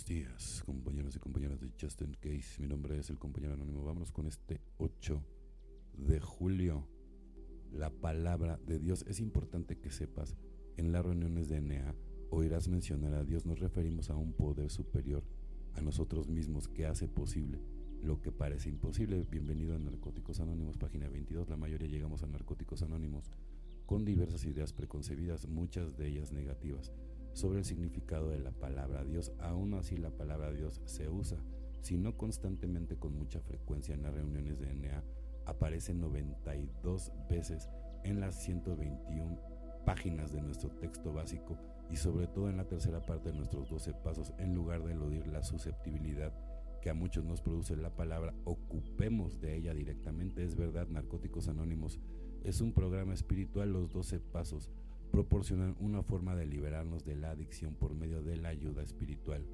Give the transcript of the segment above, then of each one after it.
buenos días, compañeros y compañeras de Justin Case. Mi nombre es el compañero anónimo. Vámonos con este 8 de julio. La palabra de Dios. Es importante que sepas, en las reuniones de NA oirás mencionar a Dios. Nos referimos a un poder superior a nosotros mismos que hace posible lo que parece imposible. Bienvenido a Narcóticos Anónimos, página 22. La mayoría llegamos a Narcóticos Anónimos con diversas ideas preconcebidas, muchas de ellas negativas sobre el significado de la palabra Dios. Aún así la palabra Dios se usa, si no constantemente con mucha frecuencia en las reuniones de NA, aparece 92 veces en las 121 páginas de nuestro texto básico y sobre todo en la tercera parte de nuestros 12 pasos, en lugar de eludir la susceptibilidad que a muchos nos produce la palabra, ocupemos de ella directamente. Es verdad, Narcóticos Anónimos es un programa espiritual, los 12 pasos proporcionan una forma de liberarnos de la adicción por medio de la ayuda espiritual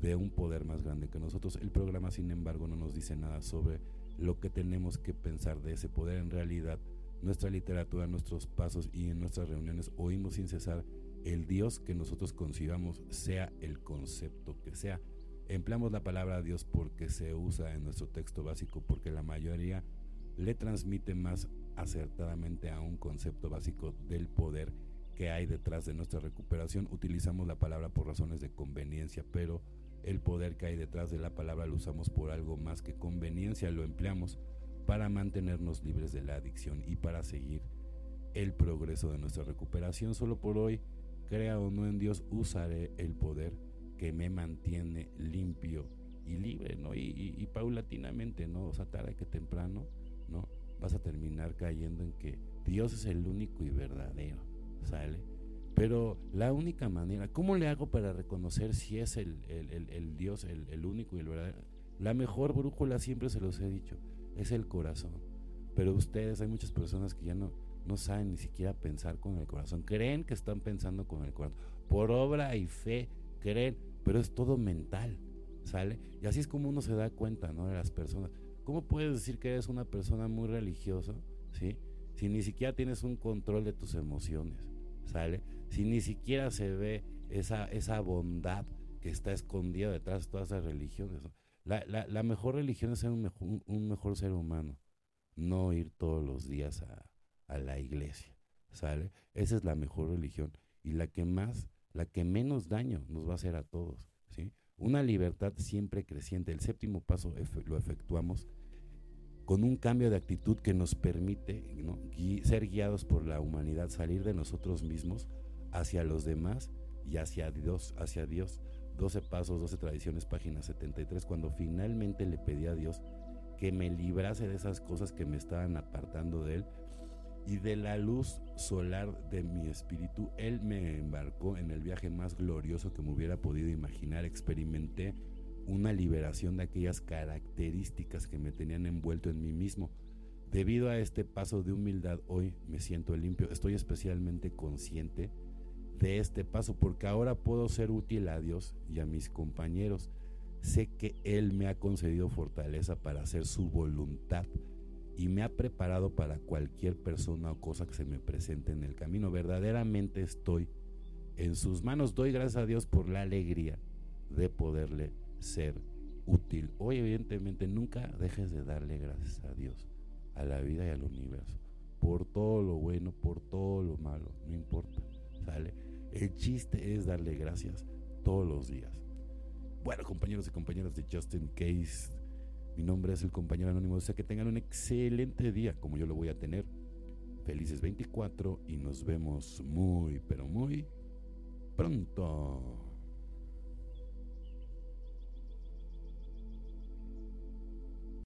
de un poder más grande que nosotros. El programa, sin embargo, no nos dice nada sobre lo que tenemos que pensar de ese poder. En realidad, nuestra literatura, nuestros pasos y en nuestras reuniones oímos sin cesar el Dios que nosotros concibamos, sea el concepto que sea. Empleamos la palabra Dios porque se usa en nuestro texto básico, porque la mayoría le transmite más acertadamente a un concepto básico del poder que hay detrás de nuestra recuperación. Utilizamos la palabra por razones de conveniencia, pero el poder que hay detrás de la palabra lo usamos por algo más que conveniencia, lo empleamos para mantenernos libres de la adicción y para seguir el progreso de nuestra recuperación. Solo por hoy, crea o no en Dios, usaré el poder que me mantiene limpio y libre, ¿no? Y, paulatinamente, ¿no? O sea, tarde que temprano, ¿no? Vas a terminar cayendo en que Dios es el único y verdadero ¿sale? Pero la única manera, ¿cómo le hago para reconocer si es el, Dios el, único y el verdadero? La mejor brújula, siempre se los he dicho, es el corazón. Pero ustedes, hay muchas personas que ya no, no saben ni siquiera pensar con el corazón. Creen que están pensando con el corazón. Por obra y fe, creen, pero es todo mental, ¿sale? Y así es como uno se da cuenta, ¿no? De las personas. ¿Cómo puedes decir que eres una persona muy religiosa, ¿sí? Si ni siquiera tienes un control de tus emociones. ¿sale? Si ni siquiera se ve esa, esa bondad que está escondida detrás de todas las religiones. La, la, mejor religión es ser un mejor, mejor, ser humano, no ir todos los días a, a, la iglesia, ¿sale? Esa es la mejor religión y la que más, la que menos daño nos va a hacer a todos, ¿sí? Una libertad siempre creciente. El séptimo paso lo efectuamos con un cambio de actitud que nos permite ser guiados por la humanidad, salir de nosotros mismos hacia los demás y hacia Dios, hacia Dios. 12 pasos, 12 tradiciones, página 73, cuando finalmente le pedí a Dios que me librase de esas cosas que me estaban apartando de Él y de la luz solar de mi espíritu, Él me embarcó en el viaje más glorioso que me hubiera podido imaginar. Experimenté una liberación de aquellas características que me tenían envuelto en mí mismo. Debido a este paso de humildad, hoy me siento limpio. Estoy especialmente consciente de este paso porque ahora puedo ser útil a Dios y a mis compañeros. Sé que Él me ha concedido fortaleza para hacer su voluntad y me ha preparado para cualquier persona o cosa que se me presente en el camino. Verdaderamente estoy en sus manos. Doy gracias a Dios por la alegría de poderle ser útil. Hoy evidentemente nunca dejes de darle gracias a Dios, a la vida y al universo, por todo lo bueno, por todo lo malo, no importa, ¿sale? El chiste es darle gracias todos los días. Bueno, compañeros y compañeras de Justin Case, mi nombre es el compañero anónimo, o sea que tengan un excelente día como yo lo voy a tener. Felices 24 y nos vemos muy, pero muy pronto.